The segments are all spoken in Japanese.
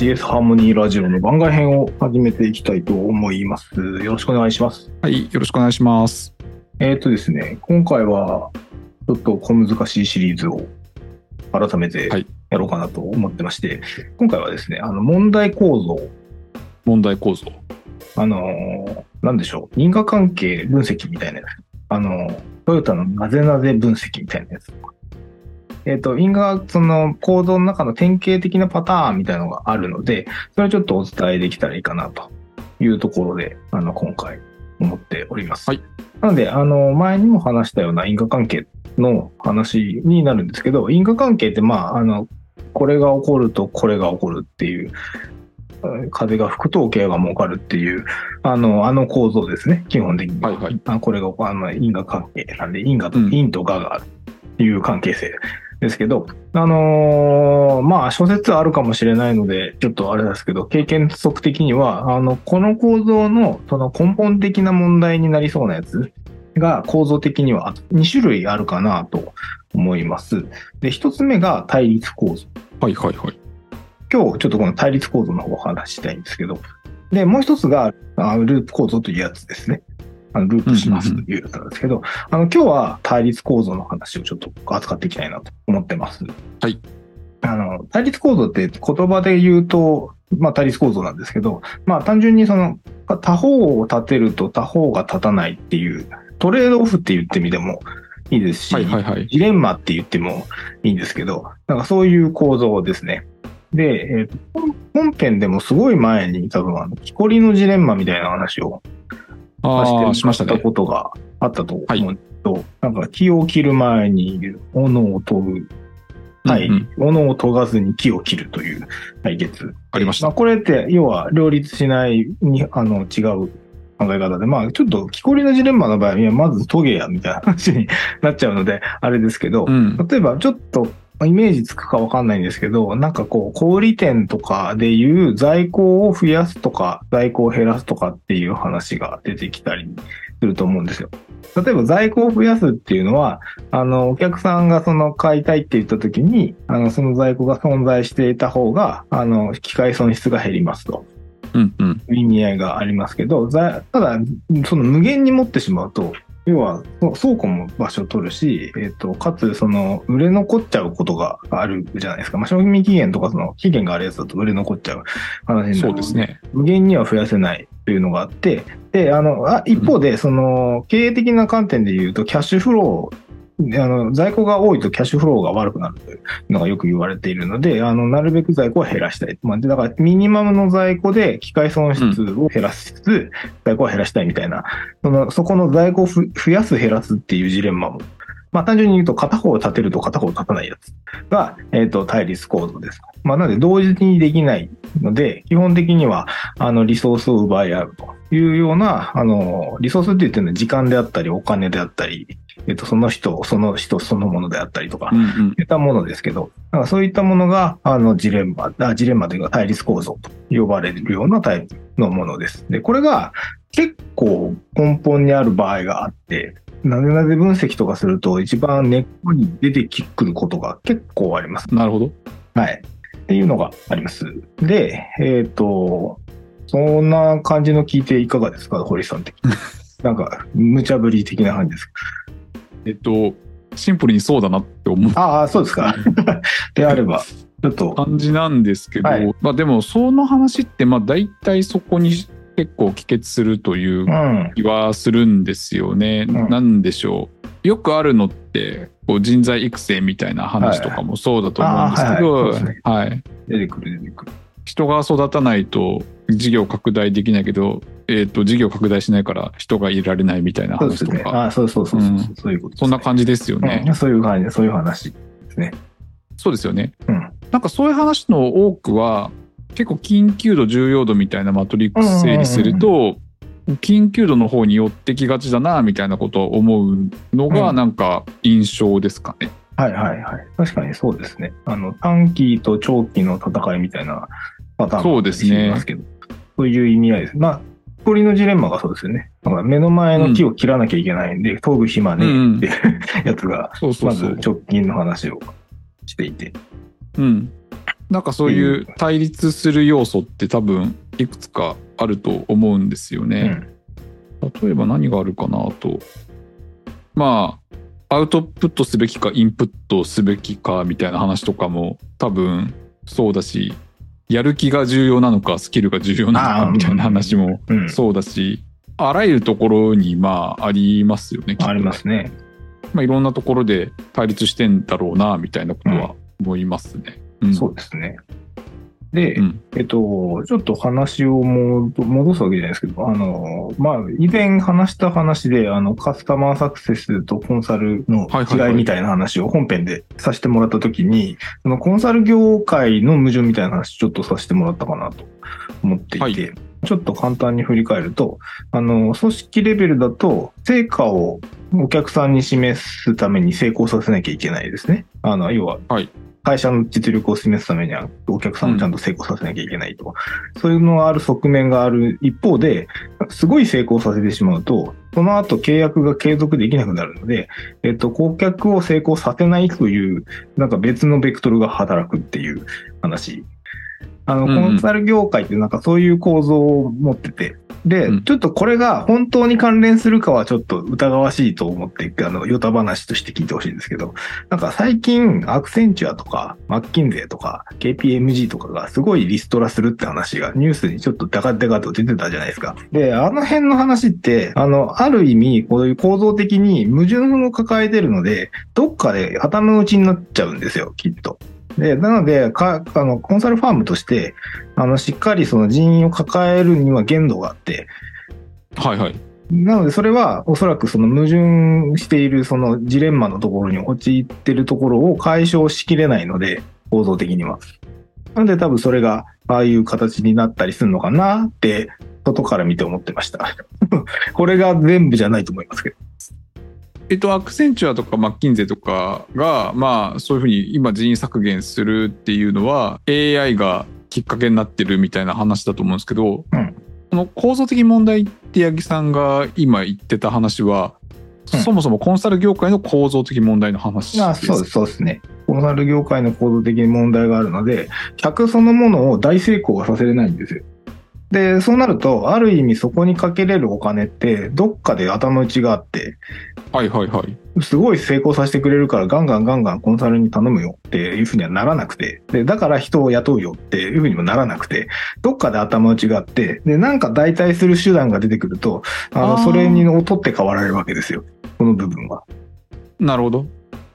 GS ハーモニーラジオの番外編を始めていきたいと思います。よろしくお願いします。はい、よろしくお願いします。えっ、とですね、今回はちょっと小難しいシリーズを改めてはいやろうかなと思ってまして、今回はですね、あの問題構造、問題構造。あのーなんでしょう、因果関係分析みたいなやつ。あのートヨタのなぜなぜ分析みたいなやつ。えっ、と、因果、その構造の中の典型的なパターンみたいなのがあるので、それをちょっとお伝えできたらいいかなというところで、あの、今回思っております。はい。なので、あの、前にも話したような因果関係の話になるんですけど、因果関係って、まあ、あの、これが起こるとこれが起こるっていう、風が吹くと桶屋が儲かるっていう、あの、あの構造ですね、基本的に。はいはいあこれが、あの、因果関係なんで、因果と、うん因と我があるっていう関係性ですけど、あのーまあ、諸説あるかもしれないので、ちょっとあれですけど、経験則的には、あの、この構造の、その根本的な問題になりそうなやつが構造的には2種類あるかなと思います。で、1つ目が対立構造。はいはいはい。今日ちょっとこの対立構造の方をお話ししたいんですけど、で、もう一つがあループ構造というやつですね。あのループしますというやつなんですけど、あの今日は対立構造の話をちょっと扱っていきたいなと思ってます。はい。あの、対立構造って言葉で言うと、まあ対立構造なんですけど、まあ単純にその他方を立てると他方が立たないっていうトレードオフって言ってみてもいいですし、はいはいはい。ジレンマって言ってもいいんですけど、なんかそういう構造ですね。で、えー本編でもすごい前に多分あの、木こりのジレンマみたいな話をああ、しました。ことがあったと思うんですけど、なんか木を切る前に斧を研ぐ。はい。うんうん斧を研がずに木を切るという対決。ありましたまあ、これって、要は両立しないに、あの、違う考え方で、まあ、ちょっと木こりのジレンマの場合には、まず研げや、みたいな話になっちゃうので、あれですけど、うん。例えばちょっとイメージつくかわかんないんですけど、なんかこう、小売店とかでいう在庫を増やすとか、在庫を減らすとかっていう話が出てきたりすると思うんですよ。例えば在庫を増やすっていうのは、あの、お客さんがその買いたいって言った時に、あの、その在庫が存在していた方が、あの、機械損失が減りますと。うんうん。意味合いがありますけど、ざただ、その無限に持ってしまうと、要は倉庫も場所を取るし、えっ、と、かつ、その、売れ残っちゃうことがあるじゃないですか。まあ、賞味期限とか、その、期限があるやつだと売れ残っちゃう話になるそうですね。無限には増やせないというのがあって、で、あの、あ一方で、その、経営的な観点で言うと、キャッシュフロー、あの、在庫が多いとキャッシュフローが悪くなるというのがよく言われているので、あの、なるべく在庫は減らしたい。まあ、だから、ミニマムの在庫で機械損失を減らしつつ、在庫は減らしたいみたいな、その、そこの在庫を増やす減らすっていうジレンマも、まあ、単純に言うと、片方を立てると片方を立たないやつが、えっ、と、対立構造です。まあ、なので、同時にできないので、基本的には、あの、リソースを奪い合うというような、あの、リソースって言ってるのは時間であったり、お金であったり、えっと、その人、その人そのものであったりとかう、んうん。いったものですけど、なんかそういったものが、あの、ジレンマ、あジレンマというか対立構造と呼ばれるようなタイプのものです。で、これが結構根本にある場合があって、なぜなぜ分析とかすると一番根っこに出てくることが結構あります。なるほど。はい。っていうのがあります。で、えっ、と、そんな感じの聞いていかがですか、堀さん的に？なんか、無茶ぶり的な感じですか？えっと、シンプルにそうだなって思うああ、そうですか。であれば、ちょっと、感じなんですけど、はいまあでもその話ってまあ大体そこに結構帰結するといううん。気はするんですよね。うんなんでしょう。よくあるのってこう人材育成みたいな話とかもそうだと思うんですけはいど、はいはいはい。出てくる、出てくる。人が育たないと事業拡大できないけど、えっと事業拡大しないから人がいられないみたいなそうですね。話とか、あそうそうそうそう、うんそういうことです、そんな感じですよね。うんそういう感じ、そういう話ですね。そうですよね。うんなんかそういう話の多くは結構緊急度重要度みたいなマトリックス整理すると、緊急度の方に寄ってきがちだなみたいなことを思うのがうんなんか印象ですかね。はいはいはい。確かにそうですね。あの、短期と長期の戦いみたいなパターンもそうですねありますけど、そういう意味合いです。まあ、鳥のジレンマがそうですよね。だから目の前の木を切らなきゃいけないんで、飛ぶ暇ねえっていう やつが。まず直近の話をしていて。うん。なんかそういう対立する要素って多分いくつかあると思うんですよね。例えば何があるかなと。まあ、アウトプットすべきかインプットすべきかみたいな話とかも多分そうだし、やる気が重要なのかスキルが重要なのかみたいな話もそうだし、あらゆるところにまあありますよね。ありますね。まあいろんなところで対立してんだろうなみたいなことは思いますね。うん、そうですね。で、うん、えっと、ちょっと話をも戻すわけじゃないですけど、あの、まあ、以前話した話で、あの、カスタマーサクセスとコンサルの違いみたいな話を本編でさせてもらったときに、そのコンサル業界の矛盾みたいな話ちょっとさせてもらったかなと思っていて、はい、ちょっと簡単に振り返ると、あの、組織レベルだと、成果をお客さんに示すために成功させなきゃいけないですね。あの、要は、はい会社の実力を示すためには、お客さんをちゃんと成功させなきゃいけないと。うん、そういうのがある側面がある一方で、すごい成功させてしまうと、その後契約が継続できなくなるので、えっと、顧客を成功させないという、なんか別のベクトルが働くっていう話。あの、コンサル業界ってなんかそういう構造を持ってて、で、うん、ちょっとこれが本当に関連するかはちょっと疑わしいと思って、あの、ヨタ話として聞いてほしいんですけど、なんか最近、アクセンチュアとか、マッキンゼーとか、KPMG とかがすごいリストラするって話がニュースにちょっとダカデカと出てたじゃないですか。で、あの辺の話って、あの、ある意味、こういう構造的に矛盾を抱えてるので、どっかで頭打ちになっちゃうんですよ、きっと。で、なので、か、あの、コンサルファームとして、あの、しっかりその人員を抱えるには限度があって、はいはい。なので、それはおそらくその矛盾しているそのジレンマのところに陥ってるところを解消しきれないので、構造的には。なので多分それがああいう形になったりするのかなって、外から見て思ってました。これが全部じゃないと思いますけど。えっと、アクセンチュアとかマッキンゼとかが、まあ、そういうふうに今人員削減するっていうのは AI がきっかけになってるみたいな話だと思うんですけど、うん、この構造的問題って八木さんが今言ってた話は、うん、そもそもコンサル業界の構造的問題の話ですあそうです、そうですね。コンサル業界の構造的に問題があるので、客そのものを大成功はさせれないんですよ。で、そうなると、ある意味そこにかけれるお金って、どっかで頭打ちがあって、はいはいはい。すごい成功させてくれるから、ガンガンガンガンコンサルに頼むよっていうふうにはならなくて、で、だから人を雇うよっていうふうにもならなくて、どっかで頭打ちがあって、で、なんか代替する手段が出てくると、あの、それに取って代わられるわけですよ。この部分は。なるほど。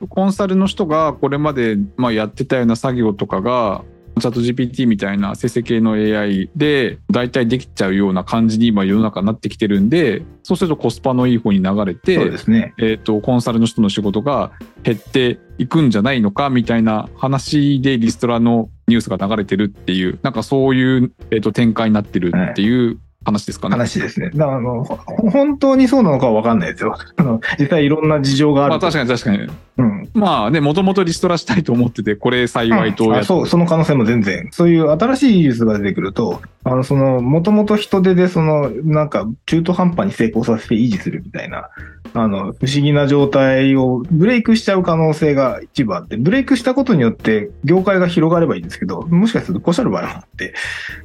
コンサルの人がこれまでまあやってたような作業とかがチャット GPT みたいな生成系の AI で大体できちゃうような感じに今世の中になってきてるんで、そうするとコスパのいい方に流れて、そうですね。えっ、と、コンサルの人の仕事が減っていくんじゃないのかみたいな話でリストラのニュースが流れてるっていう、なんかそういう、えっ、と、展開になってるっていう話ですかね。話ですね。だからあの、本当にそうなのかは分かんないですよ。あの、実際いろんな事情がある。まあ確かに確かに。うん。まあね、もともとリストラしたいと思ってて、これ幸いと、うん、そう、その可能性も全然。そういう新しい技術が出てくると、あの、その、もともと人手で、その、なんか、中途半端に成功させて維持するみたいな、あの、不思議な状態をブレイクしちゃう可能性が一部あって、ブレイクしたことによって業界が広がればいいんですけど、もしかするとこしゃる場合もあって、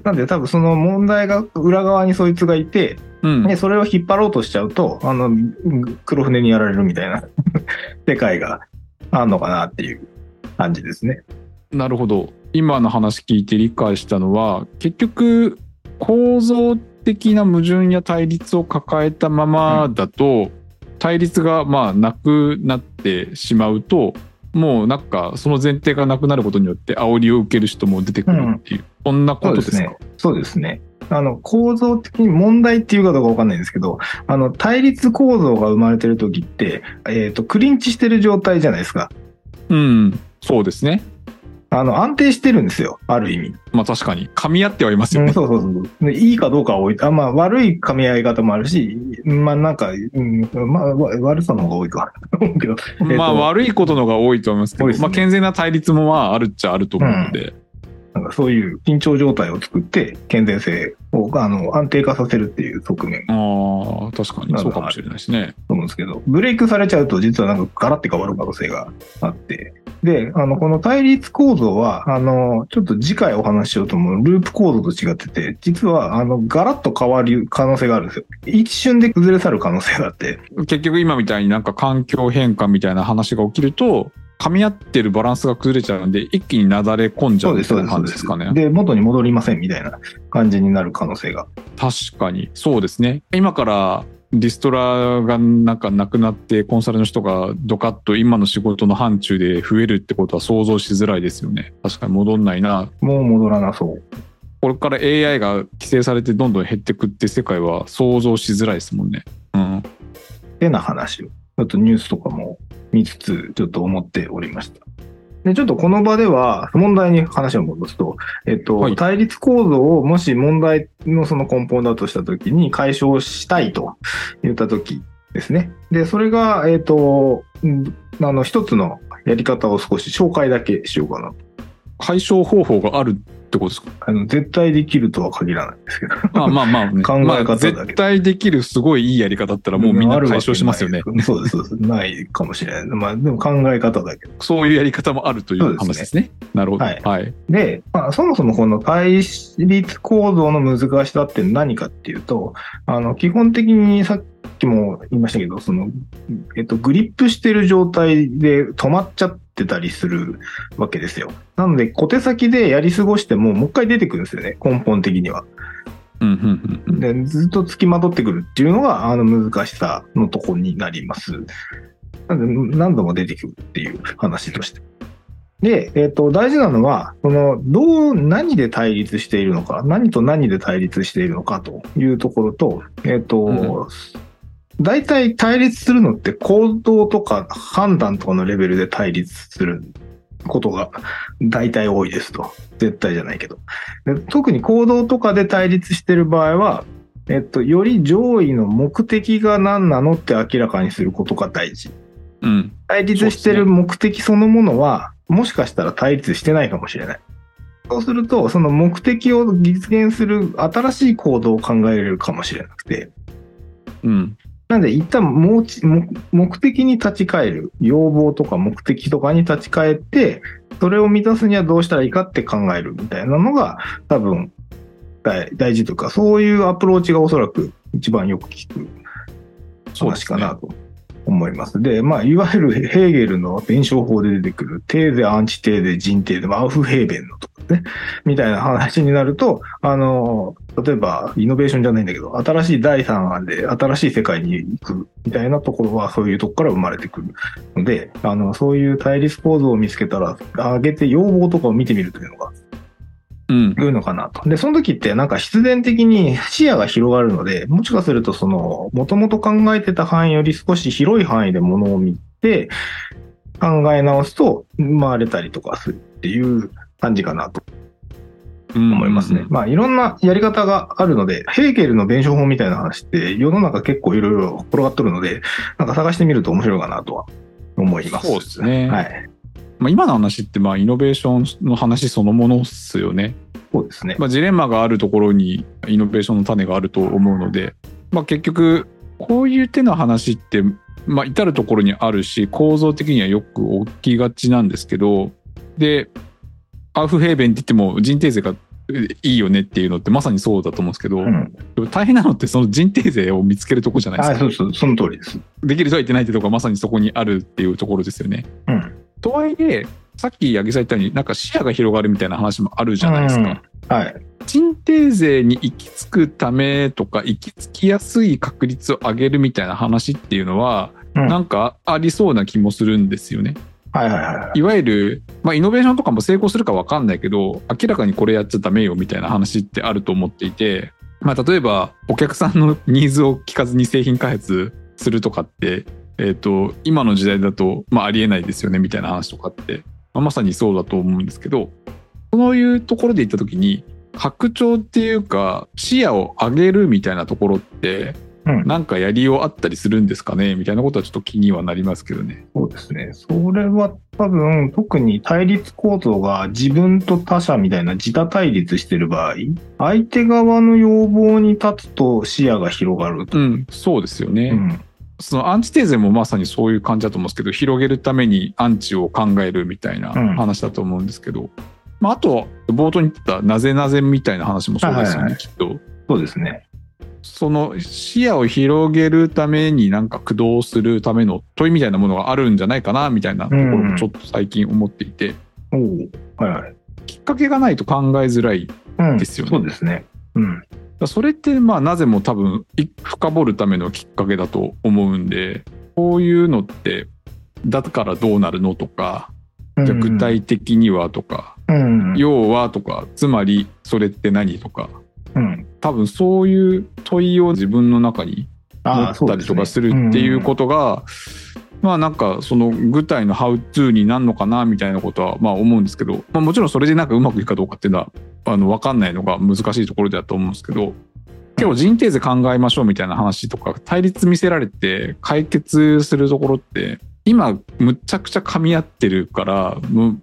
なんで多分その問題が裏側にそいつがいて、うん、でそれを引っ張ろうとしちゃうと、あの、黒船にやられるみたいな 世界があるのかなっていう感じですね。なるほど。今の話聞いて理解したのは、結局、構造的な矛盾や対立を抱えたままだと、対立がまあなくなってしまうともうなんかその前提がなくなることによって煽りを受ける人も出てくるっていう、うん、そんなことですか？そうですね。あの、構造的に問題っていうかどうかわかんないんですけど、あの、対立構造が生まれてる時って、えっ、ー、と、クリンチしてる状態じゃないですか。うん、そうですね。あの、安定してるんですよ、ある意味。まあ確かに。噛み合ってはいますよね。うん、そうそうそう。いいかどうかは置いて、あまあ悪い噛み合い方もあるし、まあなんか、うん、まあ悪さの方が多いか。けど、まあ悪いことの方が多いと思いますけど、ね、まあ健全な対立もまああるっちゃあると思うので。うなんかそういう緊張状態を作って、健全性をあの安定化させるっていう側面。ああ、確かに。そうかもしれないですね。と思うんですけど、ブレイクされちゃうと実はなんかガラッて変わる可能性があって、で、あの、この対立構造は、あの、ちょっと次回お話ししようと思うループ構造と違ってて、実は、あの、ガラッと変わる可能性があるんですよ。一瞬で崩れ去る可能性があって、結局今みたいになんか環境変化みたいな話が起きると、噛み合ってるバランスが崩れちゃうんで、一気になだれ込んじゃそうみたいな感。じですすかね。で、元に戻りませんみたいな感じになる可能性が。確かに。そうですね。今からリストラがなんかなくなって、コンサルの人がドカッと今の仕事の範疇で増えるってことは想像しづらいですよね。確かに戻んないな。もう戻らなそう。これから AI が規制されてどんどん減ってくって世界は想像しづらいですもんね。うん。ってな話を、ちょっとニュースとかも見つつ、ちょっと思っておりました。で、ちょっとこの場では、問題に話を戻すと、えっと、はい対立構造をもし問題のその根本だとしたときに解消したいと言ったときですね。で、それが、えっと、んあの、一つのやり方を少し紹介だけしようかな。解消方法があるってことですか？あの、絶対できるとは限らないんですけど。まあまあまあ、ね、考え方だけまあ絶対できるすごいいいやり方だったらもうみんな解消しますよね。そうです、そうです。ないかもしれない。まあ、でも考え方だけど。そういうやり方もあるという話ですね。なるほど。はいはい。で、まあ、そもそもこの対立構造の難しさって何かっていうと、あの、基本的にさっきも言いましたけど、その、えっと、グリップしてる状態で止まっちゃってたりするわけですよ。なので、小手先でやり過ごしても、もう一回出てくるんですよね、根本的には。で、ずっと付きまとってくるっていうのが、あの、難しさのとこになります。なんで、何度も出てくるっていう話として。で、えっ、と、大事なのは、その、どう、何で対立しているのか、何と何で対立しているのかというところと、えっ、と、大体対立するのって行動とか判断とかのレベルで対立することが大体多いですと。絶対じゃないけど。で特に行動とかで対立してる場合は、えっと、より上位の目的が何なのって明らかにすることが大事。うん。対立してる目的そのものは、もしかしたら対立してないかもしれない。そうすると、その目的を実現する新しい行動を考えれるかもしれなくて、うん。なんで一旦もうち目的に立ち返る、要望とか目的とかに立ち返って、それを満たすにはどうしたらいいかって考えるみたいなのが多分大事とか、そういうアプローチがおそらく一番よく聞く話かなと思います。で、まあ、いわゆるヘーゲルの弁証法で出てくるテーゼ、アンチテーゼ、ジンテーゼ、アウフヘーベンのとこね、みたいな話になると、あの、例えば、イノベーションじゃないんだけど、新しい第三案で新しい世界に行くみたいなところは、そういうとこから生まれてくるので、あの、そういう対立構造を見つけたら、上げて要望とかを見てみるというのがうん。いうのかなと。で、その時ってなんか必然的に視野が広がるので、もしかするとその、もともと考えてた範囲より少し広い範囲でものを見て、考え直すと回れたりとかするっていう感じかなと思思いますね。。まあいろんなやり方があるので、ヘーゲルの弁証法みたいな話って世の中結構いろいろ転がっとるので、なんか探してみると面白いかなとは思います。そうですねはい。まあ、今の話ってまあイノベーションの話そのものっすよね。そうですね。まあ、ジレンマがあるところにイノベーションの種があると思うので、まあ、結局こういう手の話って、まあ、至るところにあるし構造的にはよく起きがちなんですけどでアウフヘーベンって言っても人定税がえいいよねっていうのってまさにそうだと思うんですけど、うん。大変なのってその人定税を見つけるとこじゃないですあ、か。そうそう、その通りです。できるとは言ってないってとこがまさにそこにあるっていうところですよね。うん。とはいえさっき八木さん言ったようになんか視野が広がるみたいな話もあるじゃないですか。はい。賃定税に行き着くためとか行き着きやすい確率を上げるみたいな話っていうのは、うんなんかありそうな気もするんですよね。はいはいはいい。わゆる、まあ、イノベーションとかも成功するか分かんないけど明らかにこれやっちゃダメよみたいな話ってあると思っていて、まあ、例えばお客さんのニーズを聞かずに製品開発するとかって、えー、と今の時代だと、まあ、ありえないですよねみたいな話とかって、まあ、まさにそうだと思うんですけどそういうところで言った時に拡張っていうか視野を上げるみたいなところってうんなんかやりようあったりするんですかね？みたいなことはちょっと気にはなりますけどね。そうですね。それは多分、特に対立構造が自分と他者みたいな自他対立してる場合、相手側の要望に立つと視野が広がると。うん、そうですよね。うんそのアンチテーゼもまさにそういう感じだと思うんですけど、広げるためにアンチを考えるみたいなうん話だと思うんですけど、まあ、あと、冒頭に言ったなぜなぜみたいな話もそうですよね、はいはいはいきっと。そうですね。その視野を広げるためになんか駆動するための問いみたいなものがあるんじゃないかなみたいなところもちょっと最近思っていて、おおはいはい。きっかけがないと考えづらい。うん、ですよねそうですね。うん。それってまあなぜも多分い深掘るためのきっかけだと思うんで、こういうのってだからどうなるのとか、じゃあ具体的にはとか、うん。要はとか、つまりそれって何とか、うん。多分そういう問いを自分の中に持ったりとかするねっていうことが、まあなんかその具体のハウツーになるのかなみたいなことはまあ思うんですけど、まあもちろんそれでなんかうまくいくかどうかっていうのはあの分かんないのが難しいところだと思うんですけど、結構人定税考えましょうみたいな話とか対立見せられて解決するところって今むちゃくちゃ噛み合ってるから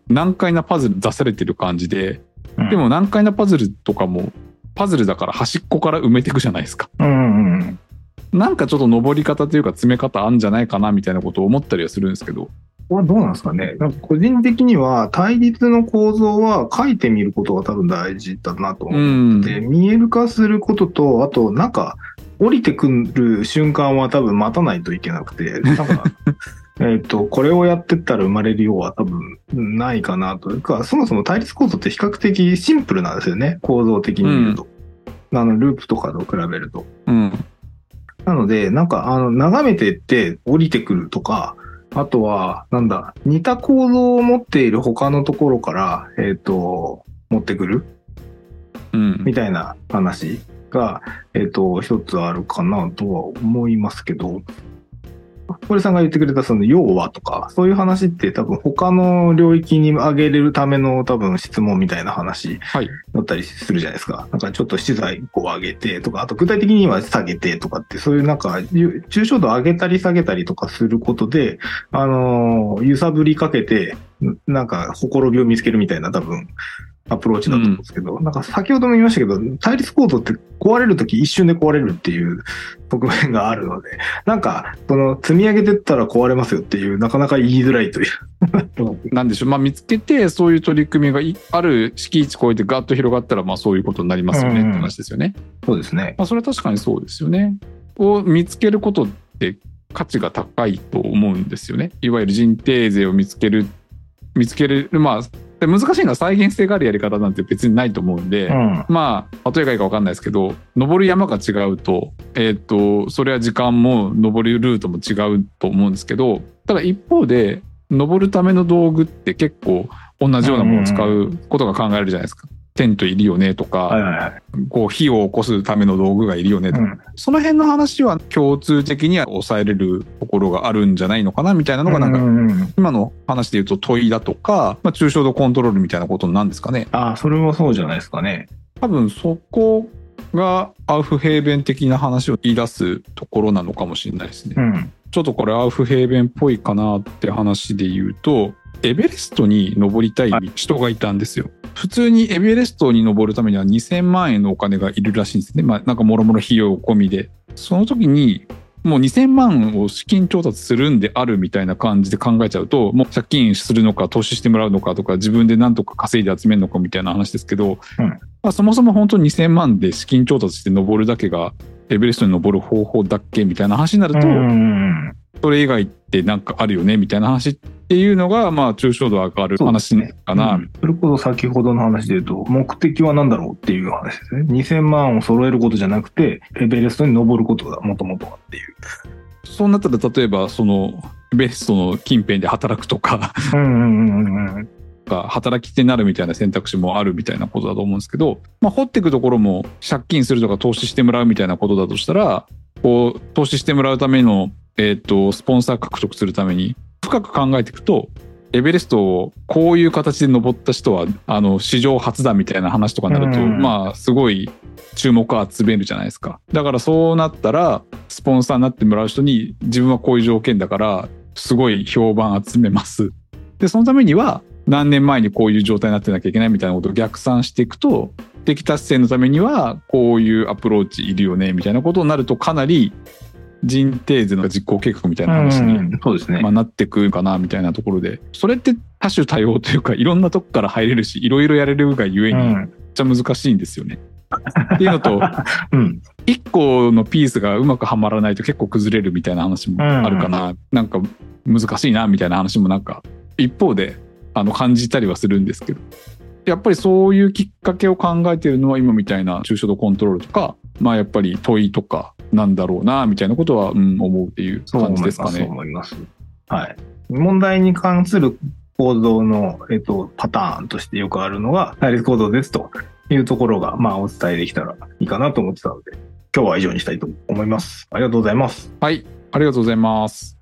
難解なパズル出されてる感じでうん。でも難解なパズルとかもパズルだから端っこから埋めていくじゃないですか。うんうんうん。なんかちょっと登り方というか詰め方あんじゃないかなみたいなことを思ったりはするんですけど。これはどうなんですかね？なんか個人的には対立の構造は書いてみることが多分大事だなと思うん。って、見える化することと、あとなんか降りてくる瞬間は多分待たないといけなくて、なんかえっと、これをやってったら生まれるようは多分ないかなというか、そもそも対立構造って比較的シンプルなんですよね。構造的に見ると。あの、ループとかと比べると。うん。なので、なんか、あの、眺めてって降りてくるとか、あとは、なんだ、似た構造を持っている他のところから、えっ、と、持ってくるうん。みたいな話が、えっ、と、一つあるかなとは思いますけど、堀さんが言ってくれたその要はとか、そういう話って多分他の領域に上げれるための多分質問みたいな話はい。だったりするじゃないですか。なんかちょっと資材を上げてとか、あと具体的には下げてとかって、そういうなんか、ゆ抽象度上げたり下げたりとかすることで、あのー揺さぶりかけて、んなんか、ほころびを見つけるみたいな多分、アプローチだと思うんですけど、なんか先ほども言いましたけど、対立構造って壊れるとき一瞬で壊れるっていう側面があるので、なんか、その積み上げてったら壊れますよっていう、なかなか言いづらいという。なんでしょう。まあ見つけて、そういう取り組みがいある敷地超えてガッと広がったら、まあそういうことになりますよねうんうんって話ですよね。そうですね。まあそれは確かにそうですよね。を見つけることって価値が高いと思うんですよね。いわゆる人定税を見つける、見つける、まあ、で難しいのは再現性があるやり方なんて別にないと思うんで、うん。まあ、例えがいいか分かんないですけど、登る山が違うと、えっ、と、それは時間も登るルートも違うと思うんですけど、ただ一方で、登るための道具って結構同じようなものを使うことが考えられるじゃないですか。テントいるよねとか、はいはいはい。こう火を起こすための道具がいるよねとか、うんその辺の話は共通的には抑えれるところがあるんじゃないのかなみたいなのがなんか、うんうんうん今の話で言うと問いだとか、まあ、抽象度コントロールみたいなことなんですかね。ああ、それもそうじゃないですかね。多分そこがアウフヘーベン的な話を言い出すところなのかもしれないですね。うん。ちょっとこれアウフヘーベンっぽいかなって話で言うと、エベレストに登りたい人がいたんですよ。普通にエベレストに登るためには2000万円のお金がいるらしいんですね。まあなんかもろもろ費用込みで。その時にもう2000万を資金調達するんであるみたいな感じで考えちゃうと、もう借金するのか投資してもらうのかとか自分で何とか稼いで集めるのかみたいな話ですけど、うんまあ、そもそも本当に2000万で資金調達して登るだけがエベレストに登る方法だっけみたいな話になると、うんそれ以外ってなんかあるよねみたいな話っていうのが、まあ、抽象度上がる話かな。うんそれこそ先ほどの話で言うと、目的は何だろうっていう話ですね。2000万を揃えることじゃなくて、エベレストに登ることがもともとはっていう。そうなったら、例えば、その、エベレストの近辺で働くとか、うんうんうんうん。働き手になるみたいな選択肢もあるみたいなことだと思うんですけど、まあ、掘っていくところも借金するとか投資してもらうみたいなことだとしたら、こう、投資してもらうための、えっ、と、スポンサー獲得するために、深く考えていくと、エベレストをこういう形で登った人は、あの、史上初だみたいな話とかになると、うんまあ、すごい注目を集めるじゃないですか。だからそうなったら、スポンサーになってもらう人に、自分はこういう条件だから、すごい評判集めます。で、そのためには、何年前にこういう状態になってなきゃいけないみたいなことを逆算していくと、敵達成のためにはこういうアプローチいるよねみたいなことになるとかなり人定図の実行計画みたいな話に、そうですね。まあ、なってくるかなみたいなところでそれって多種多様というかいろんなとこから入れるしいろいろやれるがゆえにめっちゃ難しいんですよね。っていうのと、うん、1個のピースがうまくはまらないと結構崩れるみたいな話もあるかな、うん、なんか難しいなみたいな話もなんか一方であの感じたりはするんですけどやっぱりそういうきっかけを考えているのは今みたいな抽象度コントロールとかまあやっぱり問いとかなんだろうなみたいなことは、うん、思うっていう感じですかね。そう思います。はい。問題に関する構造の、えっと、パターンとしてよくあるのが対立構造ですというところが、まあ、お伝えできたらいいかなと思ってたので、今日は以上にしたいと思います。ありがとうございます。はい、ありがとうございます。